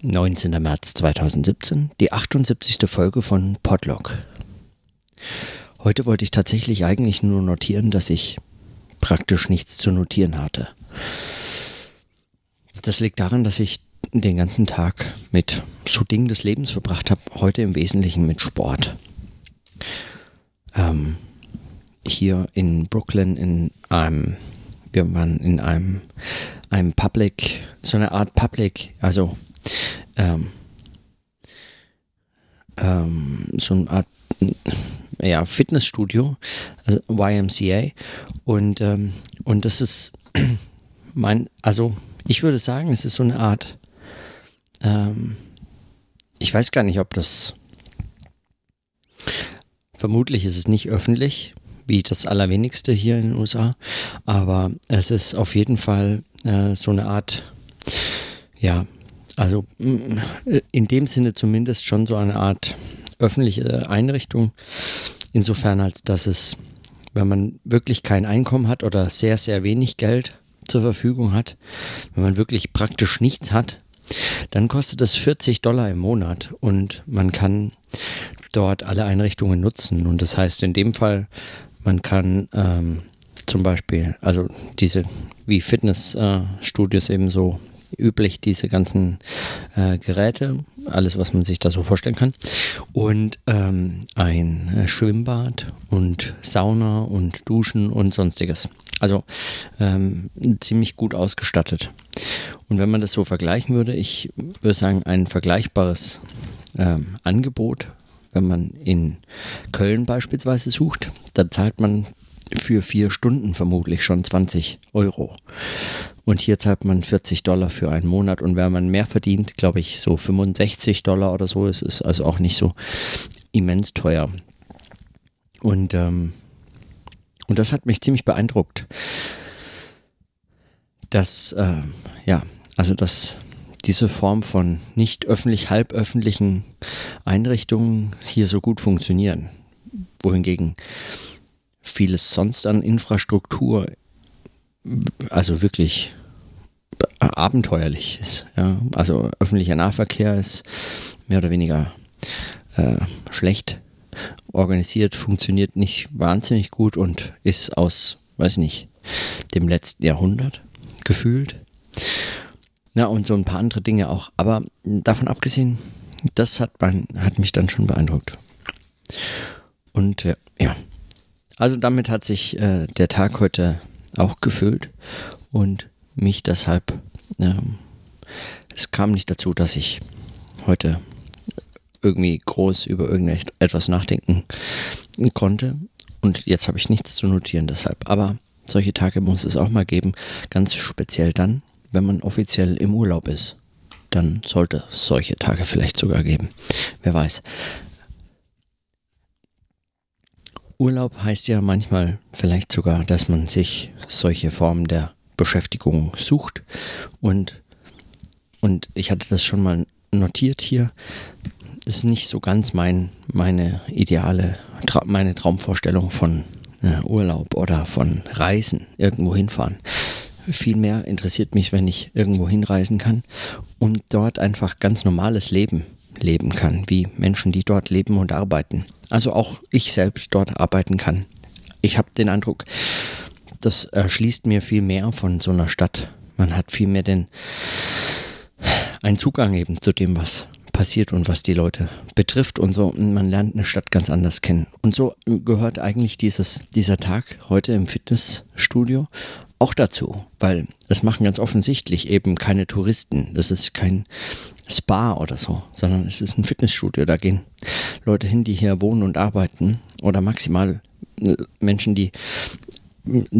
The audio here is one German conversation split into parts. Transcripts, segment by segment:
19. März 2017, die 78. Folge von Podlog. Heute wollte ich tatsächlich eigentlich nur notieren, dass ich praktisch nichts zu notieren hatte. Das liegt daran, dass ich den ganzen Tag mit so Dingen des Lebens verbracht habe, heute im Wesentlichen mit Sport. Ähm, hier in Brooklyn in einem, wir waren in einem, einem Public, so eine Art Public, also ähm, ähm, so eine Art ja, Fitnessstudio, also YMCA. Und, ähm, und das ist mein, also ich würde sagen, es ist so eine Art, ähm, ich weiß gar nicht, ob das, vermutlich ist es nicht öffentlich, wie das Allerwenigste hier in den USA, aber es ist auf jeden Fall äh, so eine Art, ja, also mm, in dem Sinne zumindest schon so eine Art öffentliche Einrichtung. Insofern, als dass es, wenn man wirklich kein Einkommen hat oder sehr, sehr wenig Geld zur Verfügung hat, wenn man wirklich praktisch nichts hat, dann kostet es 40 Dollar im Monat und man kann dort alle Einrichtungen nutzen. Und das heißt in dem Fall, man kann ähm, zum Beispiel, also diese wie Fitnessstudios äh, eben so üblich, diese ganzen äh, Geräte, alles, was man sich da so vorstellen kann. Und ähm, ein äh, Schwimmbad und Sauna und Duschen und sonstiges. Also ähm, ziemlich gut ausgestattet. Und wenn man das so vergleichen würde, ich würde sagen, ein vergleichbares ähm, Angebot, wenn man in Köln beispielsweise sucht, dann zahlt man für vier Stunden vermutlich schon 20 Euro. Und hier zahlt man 40 Dollar für einen Monat. Und wenn man mehr verdient, glaube ich, so 65 Dollar oder so, es ist also auch nicht so immens teuer. Und, ähm, und das hat mich ziemlich beeindruckt. Dass, äh, ja, also dass diese Form von nicht öffentlich, halböffentlichen Einrichtungen hier so gut funktionieren. Wohingegen vieles sonst an Infrastruktur also wirklich abenteuerlich ist. Ja? Also öffentlicher Nahverkehr ist mehr oder weniger äh, schlecht organisiert, funktioniert nicht wahnsinnig gut und ist aus, weiß nicht, dem letzten Jahrhundert gefühlt. Na, und so ein paar andere Dinge auch. Aber davon abgesehen, das hat, mein, hat mich dann schon beeindruckt. Und äh, ja, also damit hat sich äh, der Tag heute auch gefüllt und mich deshalb, ähm, es kam nicht dazu, dass ich heute irgendwie groß über irgendetwas nachdenken konnte. Und jetzt habe ich nichts zu notieren deshalb. Aber solche Tage muss es auch mal geben, ganz speziell dann, wenn man offiziell im Urlaub ist. Dann sollte es solche Tage vielleicht sogar geben. Wer weiß. Urlaub heißt ja manchmal vielleicht sogar, dass man sich solche Formen der Beschäftigung sucht. Und, und ich hatte das schon mal notiert hier. Das ist nicht so ganz mein, meine ideale, meine Traumvorstellung von äh, Urlaub oder von Reisen, irgendwo hinfahren. Vielmehr interessiert mich, wenn ich irgendwo hinreisen kann und dort einfach ganz normales Leben leben kann, wie Menschen, die dort leben und arbeiten also auch ich selbst dort arbeiten kann. Ich habe den Eindruck, das erschließt mir viel mehr von so einer Stadt. Man hat viel mehr den einen Zugang eben zu dem, was passiert und was die Leute betrifft und so. Und man lernt eine Stadt ganz anders kennen. Und so gehört eigentlich dieses, dieser Tag heute im Fitnessstudio auch dazu, weil es machen ganz offensichtlich eben keine Touristen. Das ist kein Spa oder so, sondern es ist ein Fitnessstudio. Da gehen Leute hin, die hier wohnen und arbeiten oder maximal äh, Menschen, die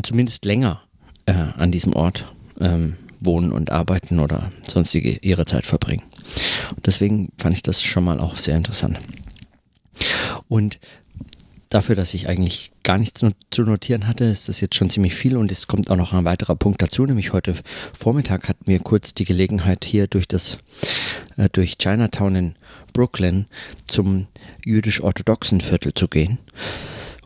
zumindest länger äh, an diesem Ort ähm, wohnen und arbeiten oder sonstige ihre Zeit verbringen. Deswegen fand ich das schon mal auch sehr interessant. Und dafür, dass ich eigentlich gar nichts zu notieren hatte, ist das jetzt schon ziemlich viel und es kommt auch noch ein weiterer Punkt dazu, nämlich heute Vormittag hatten wir kurz die Gelegenheit hier durch das äh, durch Chinatown in Brooklyn zum jüdisch-orthodoxen Viertel zu gehen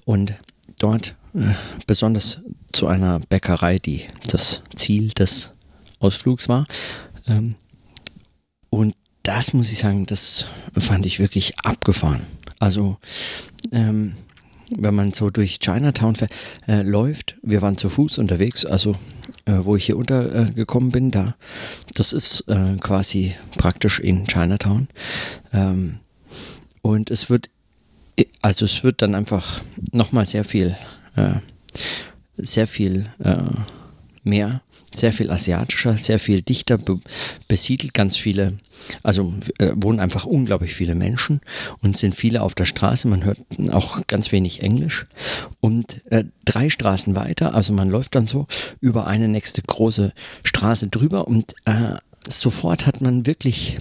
und dort äh, besonders zu einer Bäckerei, die das Ziel des Ausflugs war. Ähm, und das muss ich sagen, das fand ich wirklich abgefahren. Also, ähm, wenn man so durch Chinatown äh, läuft, wir waren zu Fuß unterwegs, also äh, wo ich hier untergekommen bin, da, das ist äh, quasi praktisch in Chinatown. Ähm, und es wird, also es wird dann einfach nochmal sehr viel, äh, sehr viel äh, mehr sehr viel asiatischer, sehr viel dichter be besiedelt, ganz viele, also äh, wohnen einfach unglaublich viele Menschen und sind viele auf der Straße. Man hört auch ganz wenig Englisch. Und äh, drei Straßen weiter, also man läuft dann so über eine nächste große Straße drüber und äh, sofort hat man wirklich,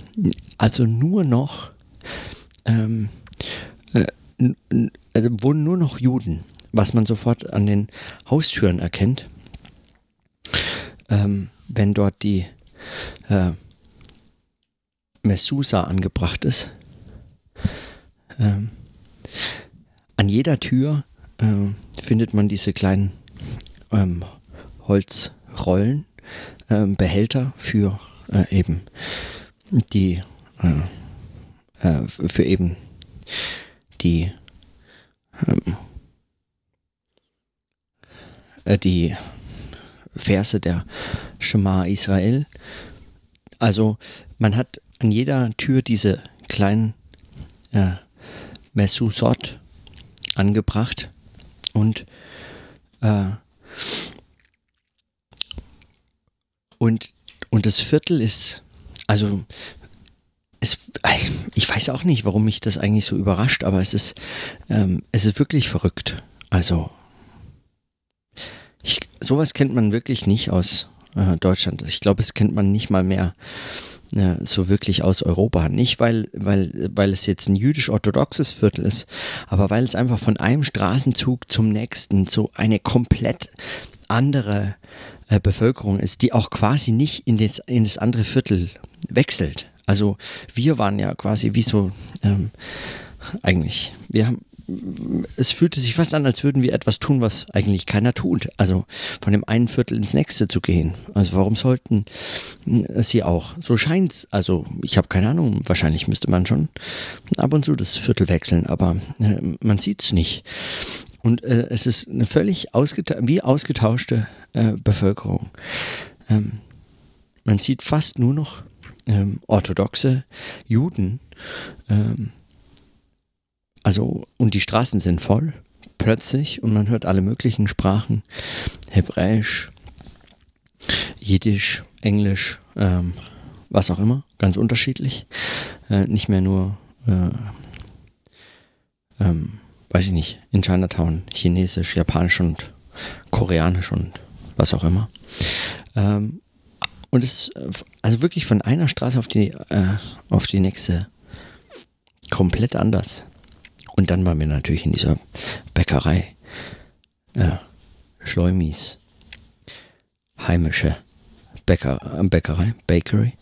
also nur noch, ähm, äh, äh wohnen nur noch Juden, was man sofort an den Haustüren erkennt ähm, wenn dort die äh, Messusa angebracht ist. Ähm, an jeder Tür äh, findet man diese kleinen ähm, Holzrollen, äh, Behälter für äh, eben die äh, äh, für eben die ähm, die Verse der Shema Israel. Also man hat an jeder Tür diese kleinen äh, Messusot angebracht und äh, und und das Viertel ist also es, ich weiß auch nicht, warum mich das eigentlich so überrascht, aber es ist ähm, es ist wirklich verrückt. Also ich, sowas kennt man wirklich nicht aus äh, Deutschland. Ich glaube, es kennt man nicht mal mehr äh, so wirklich aus Europa. Nicht, weil, weil, weil es jetzt ein jüdisch-orthodoxes Viertel ist, aber weil es einfach von einem Straßenzug zum nächsten so eine komplett andere äh, Bevölkerung ist, die auch quasi nicht in das, in das andere Viertel wechselt. Also wir waren ja quasi wie so ähm, eigentlich. Wir haben es fühlte sich fast an, als würden wir etwas tun, was eigentlich keiner tut. Also von dem einen Viertel ins nächste zu gehen. Also warum sollten sie auch? So scheint's. Also ich habe keine Ahnung. Wahrscheinlich müsste man schon ab und zu das Viertel wechseln, aber äh, man sieht's nicht. Und äh, es ist eine völlig ausgeta wie ausgetauschte äh, Bevölkerung. Ähm, man sieht fast nur noch ähm, orthodoxe Juden. Ähm, also, und die Straßen sind voll, plötzlich, und man hört alle möglichen Sprachen. Hebräisch, Jiddisch, Englisch, ähm, was auch immer, ganz unterschiedlich. Äh, nicht mehr nur, äh, ähm, weiß ich nicht, in Chinatown, Chinesisch, Japanisch und Koreanisch und was auch immer. Ähm, und es, also wirklich von einer Straße auf die, äh, auf die nächste komplett anders. Und dann waren wir natürlich in dieser Bäckerei. Ja, Schleumis. Heimische Bäcker, äh, Bäckerei, Bakery.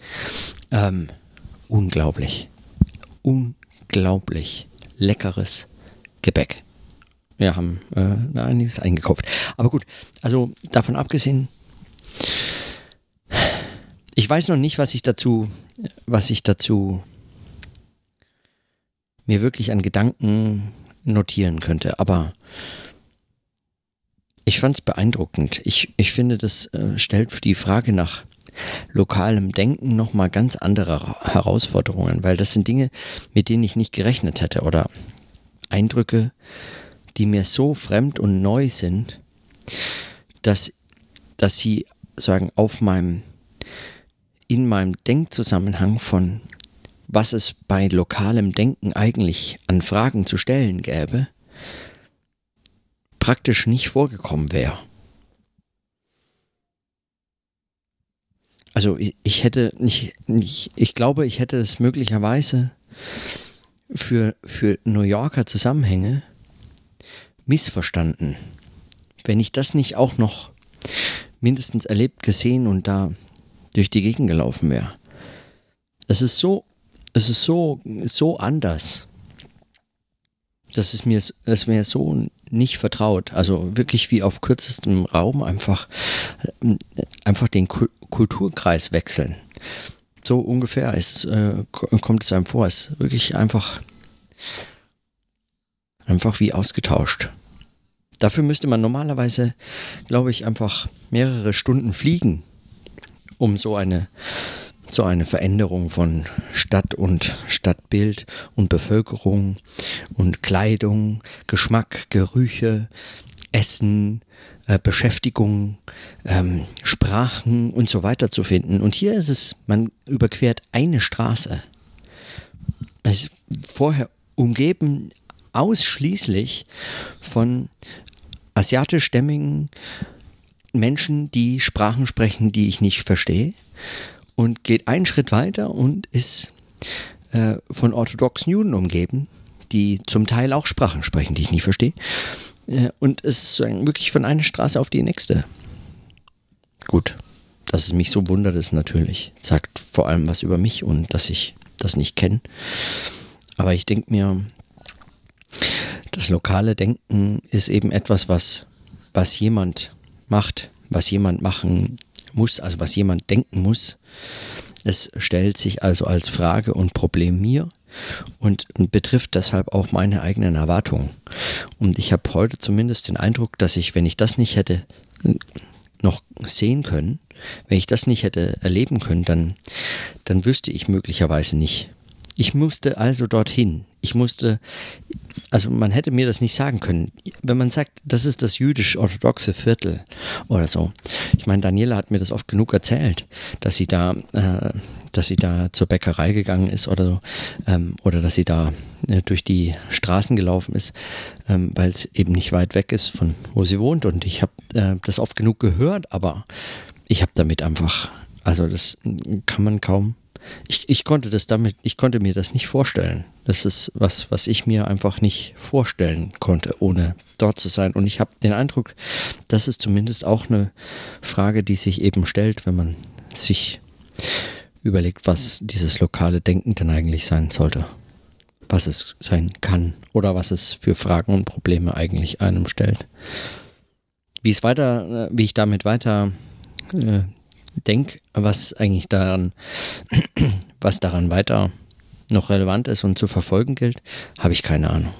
Ähm, unglaublich. Unglaublich leckeres Gebäck. Wir haben äh, einiges eingekauft. Aber gut, also davon abgesehen, ich weiß noch nicht, was ich dazu, was ich dazu mir wirklich an Gedanken notieren könnte. Aber ich fand es beeindruckend. Ich, ich finde, das äh, stellt die Frage nach lokalem Denken nochmal ganz andere Herausforderungen, weil das sind Dinge, mit denen ich nicht gerechnet hätte oder Eindrücke, die mir so fremd und neu sind, dass, dass sie sagen, auf meinem, in meinem Denkzusammenhang von was es bei lokalem Denken eigentlich an Fragen zu stellen gäbe, praktisch nicht vorgekommen wäre. Also ich, ich hätte nicht, ich, ich glaube, ich hätte es möglicherweise für, für New Yorker Zusammenhänge missverstanden. Wenn ich das nicht auch noch mindestens erlebt, gesehen und da durch die Gegend gelaufen wäre. Es ist so es ist so, so anders. Das ist mir, das mir so nicht vertraut. Also wirklich wie auf kürzestem Raum einfach, einfach den Kulturkreis wechseln. so ungefähr ist, äh, kommt es einem vor. Es ist wirklich einfach, einfach wie ausgetauscht. Dafür müsste man normalerweise, glaube ich, einfach mehrere Stunden fliegen, um so eine, so eine Veränderung von Stadt und Stadtbild und Bevölkerung und Kleidung, Geschmack, Gerüche, Essen, äh, Beschäftigung, ähm, Sprachen und so weiter zu finden. Und hier ist es, man überquert eine Straße. Es ist vorher umgeben ausschließlich von asiatischstämmigen Menschen, die Sprachen sprechen, die ich nicht verstehe. Und geht einen Schritt weiter und ist äh, von orthodoxen Juden umgeben, die zum Teil auch Sprachen sprechen, die ich nicht verstehe. Äh, und es ist wirklich von einer Straße auf die nächste. Gut, dass es mich so wundert, ist natürlich. Sagt vor allem was über mich und dass ich das nicht kenne. Aber ich denke mir, das lokale Denken ist eben etwas, was, was jemand macht, was jemand machen muss, also was jemand denken muss. Es stellt sich also als Frage und Problem mir und betrifft deshalb auch meine eigenen Erwartungen. Und ich habe heute zumindest den Eindruck, dass ich, wenn ich das nicht hätte äh, noch sehen können, wenn ich das nicht hätte erleben können, dann, dann wüsste ich möglicherweise nicht. Ich musste also dorthin. Ich musste also man hätte mir das nicht sagen können. Wenn man sagt, das ist das jüdisch-orthodoxe Viertel oder so. Ich meine, Daniela hat mir das oft genug erzählt, dass sie da, äh, dass sie da zur Bäckerei gegangen ist oder so, ähm, oder dass sie da äh, durch die Straßen gelaufen ist, ähm, weil es eben nicht weit weg ist von wo sie wohnt. Und ich habe äh, das oft genug gehört, aber ich habe damit einfach, also das kann man kaum ich, ich konnte das damit, ich konnte mir das nicht vorstellen. Das ist was, was ich mir einfach nicht vorstellen konnte, ohne dort zu sein. Und ich habe den Eindruck, das ist zumindest auch eine Frage, die sich eben stellt, wenn man sich überlegt, was dieses lokale Denken denn eigentlich sein sollte. Was es sein kann oder was es für Fragen und Probleme eigentlich einem stellt. Wie es weiter, äh, wie ich damit weiter äh, denke, was eigentlich daran, was daran weiter noch relevant ist und zu verfolgen gilt, habe ich keine Ahnung.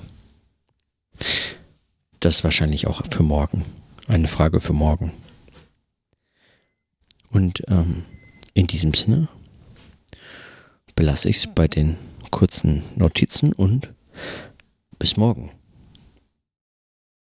Das ist wahrscheinlich auch für morgen. Eine Frage für morgen. Und ähm, in diesem Sinne belasse ich es bei den kurzen Notizen und bis morgen.